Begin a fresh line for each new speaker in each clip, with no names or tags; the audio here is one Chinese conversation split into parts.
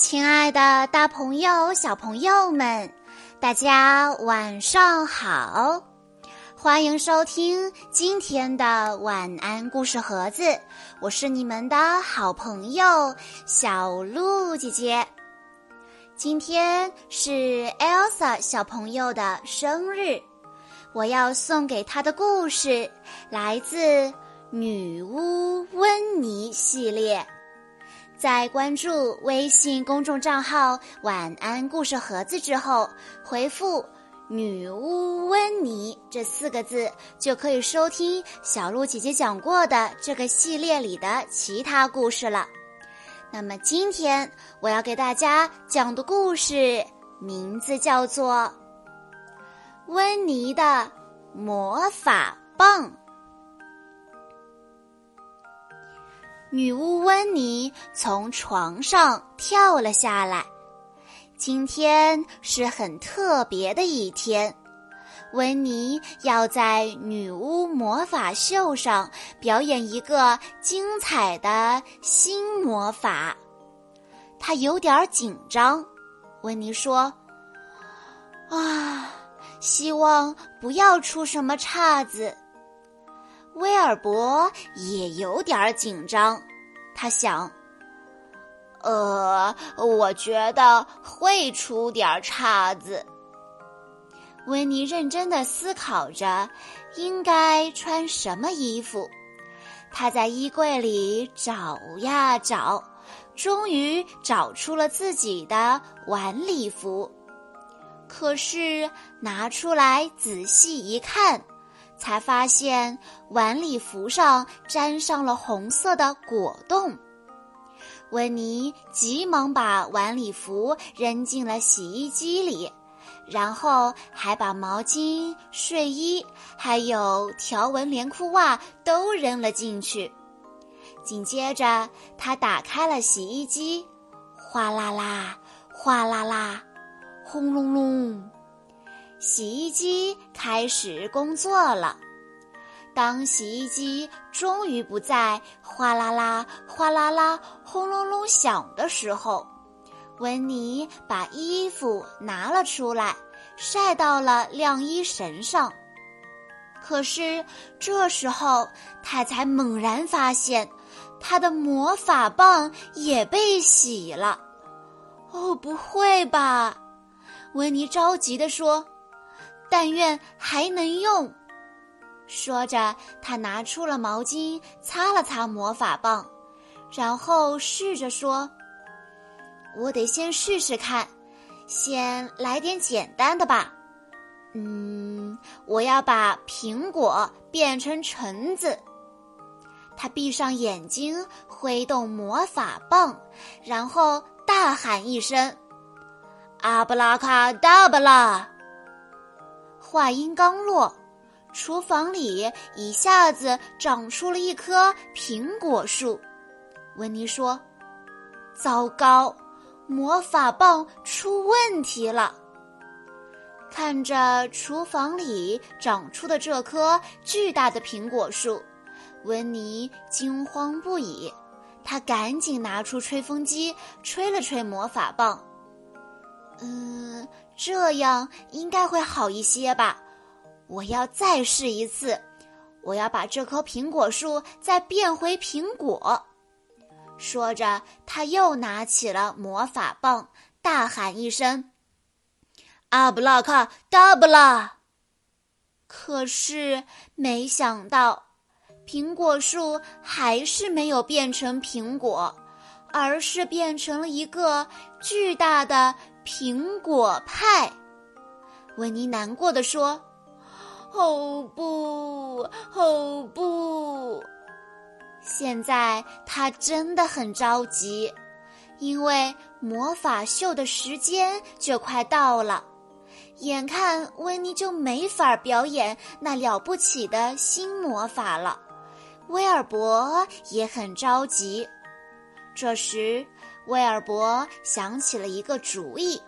亲爱的，大朋友、小朋友们，大家晚上好！欢迎收听今天的晚安故事盒子，我是你们的好朋友小鹿姐姐。今天是 Elsa 小朋友的生日，我要送给她的故事来自《女巫温妮》系列。在关注微信公众账号“晚安故事盒子”之后，回复“女巫温妮”这四个字，就可以收听小鹿姐姐讲过的这个系列里的其他故事了。那么今天我要给大家讲的故事名字叫做《温妮的魔法棒》。女巫温妮从床上跳了下来。今天是很特别的一天，温妮要在女巫魔法秀上表演一个精彩的新魔法。她有点紧张。温妮说：“啊，希望不要出什么岔子。”威尔伯也有点紧张，他想：“呃，我觉得会出点岔子。”温妮认真的思考着应该穿什么衣服。他在衣柜里找呀找，终于找出了自己的晚礼服。可是拿出来仔细一看。才发现晚礼服上沾上了红色的果冻，温妮急忙把晚礼服扔进了洗衣机里，然后还把毛巾、睡衣还有条纹连裤袜都扔了进去。紧接着，他打开了洗衣机，哗啦啦，哗啦啦，轰隆隆。洗衣机开始工作了。当洗衣机终于不再哗啦啦、哗啦啦、轰隆隆响的时候，温妮把衣服拿了出来，晒到了晾衣绳上。可是这时候，他才猛然发现，他的魔法棒也被洗了。哦，不会吧！温妮着急地说。但愿还能用。说着，他拿出了毛巾，擦了擦魔法棒，然后试着说：“我得先试试看，先来点简单的吧。嗯，我要把苹果变成橙子。”他闭上眼睛，挥动魔法棒，然后大喊一声：“阿布拉卡达布拉！”话音刚落，厨房里一下子长出了一棵苹果树。温妮说：“糟糕，魔法棒出问题了。”看着厨房里长出的这棵巨大的苹果树，温妮惊慌不已。他赶紧拿出吹风机，吹了吹魔法棒。嗯。这样应该会好一些吧，我要再试一次，我要把这棵苹果树再变回苹果。说着，他又拿起了魔法棒，大喊一声：“阿布拉卡达布拉！”可是没想到，苹果树还是没有变成苹果，而是变成了一个巨大的。苹果派，温妮难过的说：“哦不，哦不！”现在他真的很着急，因为魔法秀的时间就快到了，眼看温妮就没法表演那了不起的新魔法了。威尔伯也很着急。这时。威尔伯想起了一个主意，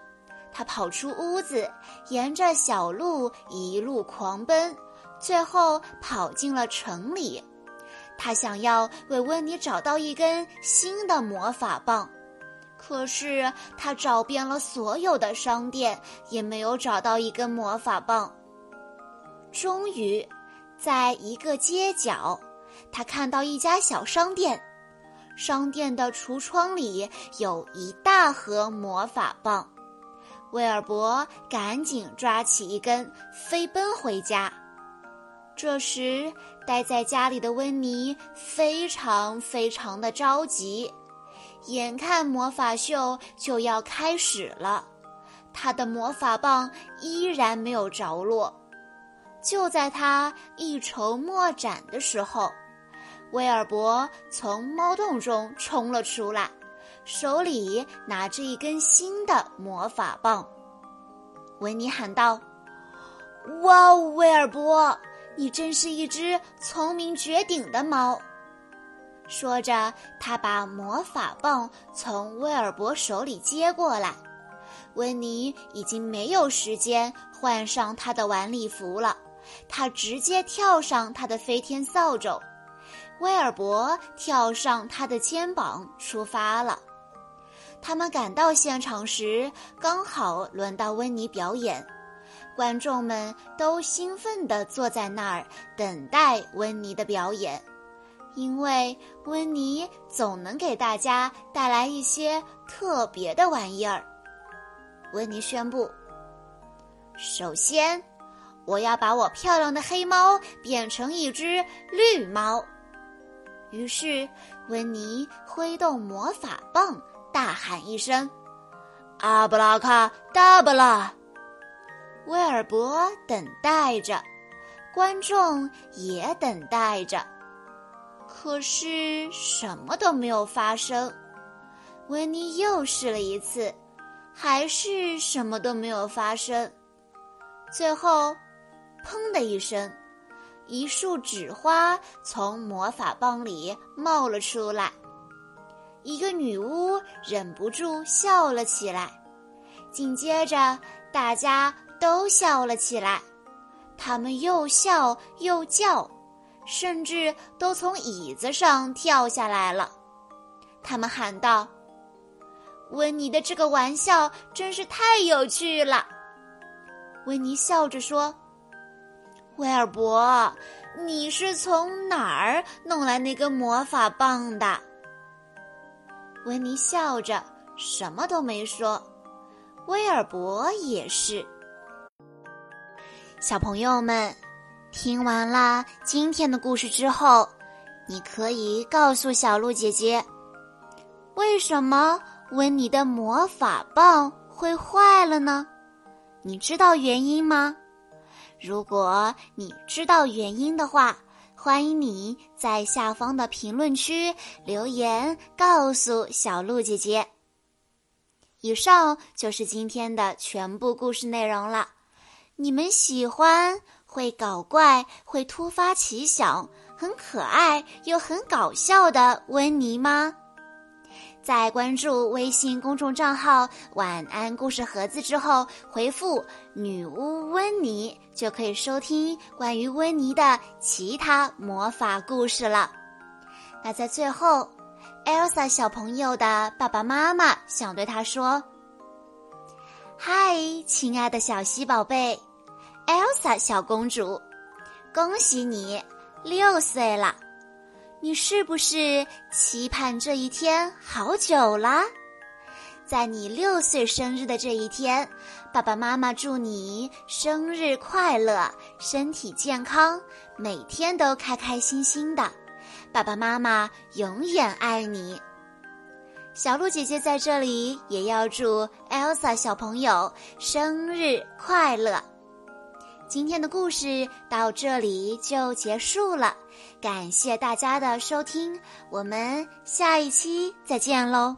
他跑出屋子，沿着小路一路狂奔，最后跑进了城里。他想要为温妮找到一根新的魔法棒，可是他找遍了所有的商店，也没有找到一根魔法棒。终于，在一个街角，他看到一家小商店，商店的橱窗里有一大盒魔法棒。威尔伯赶紧抓起一根，飞奔回家。这时，待在家里的温妮非常非常的着急，眼看魔法秀就要开始了，他的魔法棒依然没有着落。就在他一筹莫展的时候，威尔伯从猫洞中冲了出来，手里拿着一根新的魔法棒。维尼喊道：“哇哦，威尔伯，你真是一只聪明绝顶的猫！”说着，他把魔法棒从威尔伯手里接过来。温妮已经没有时间换上他的晚礼服了。他直接跳上他的飞天扫帚，威尔伯跳上他的肩膀，出发了。他们赶到现场时，刚好轮到温妮表演，观众们都兴奋地坐在那儿等待温妮的表演，因为温妮总能给大家带来一些特别的玩意儿。温妮宣布：“首先。”我要把我漂亮的黑猫变成一只绿猫。于是，温妮挥动魔法棒，大喊一声：“阿布拉卡达布拉！”威尔伯等待着，观众也等待着，可是什么都没有发生。温妮又试了一次，还是什么都没有发生。最后。砰的一声，一束纸花从魔法棒里冒了出来。一个女巫忍不住笑了起来，紧接着大家都笑了起来。他们又笑又叫，甚至都从椅子上跳下来了。他们喊道：“温妮的这个玩笑真是太有趣了。”温妮笑着说。威尔伯，你是从哪儿弄来那根魔法棒的？温妮笑着，什么都没说。威尔伯也是。小朋友们，听完了今天的故事之后，你可以告诉小鹿姐姐，为什么温妮的魔法棒会坏了呢？你知道原因吗？如果你知道原因的话，欢迎你在下方的评论区留言告诉小鹿姐姐。以上就是今天的全部故事内容了。你们喜欢会搞怪、会突发奇想、很可爱又很搞笑的温妮吗？在关注微信公众账号“晚安故事盒子”之后，回复“女巫温妮”就可以收听关于温妮的其他魔法故事了。那在最后，Elsa 小朋友的爸爸妈妈想对他说：“嗨，亲爱的小西宝贝，Elsa 小公主，恭喜你六岁了。”你是不是期盼这一天好久啦？在你六岁生日的这一天，爸爸妈妈祝你生日快乐，身体健康，每天都开开心心的。爸爸妈妈永远爱你。小鹿姐姐在这里也要祝 Elsa 小朋友生日快乐。今天的故事到这里就结束了，感谢大家的收听，我们下一期再见喽。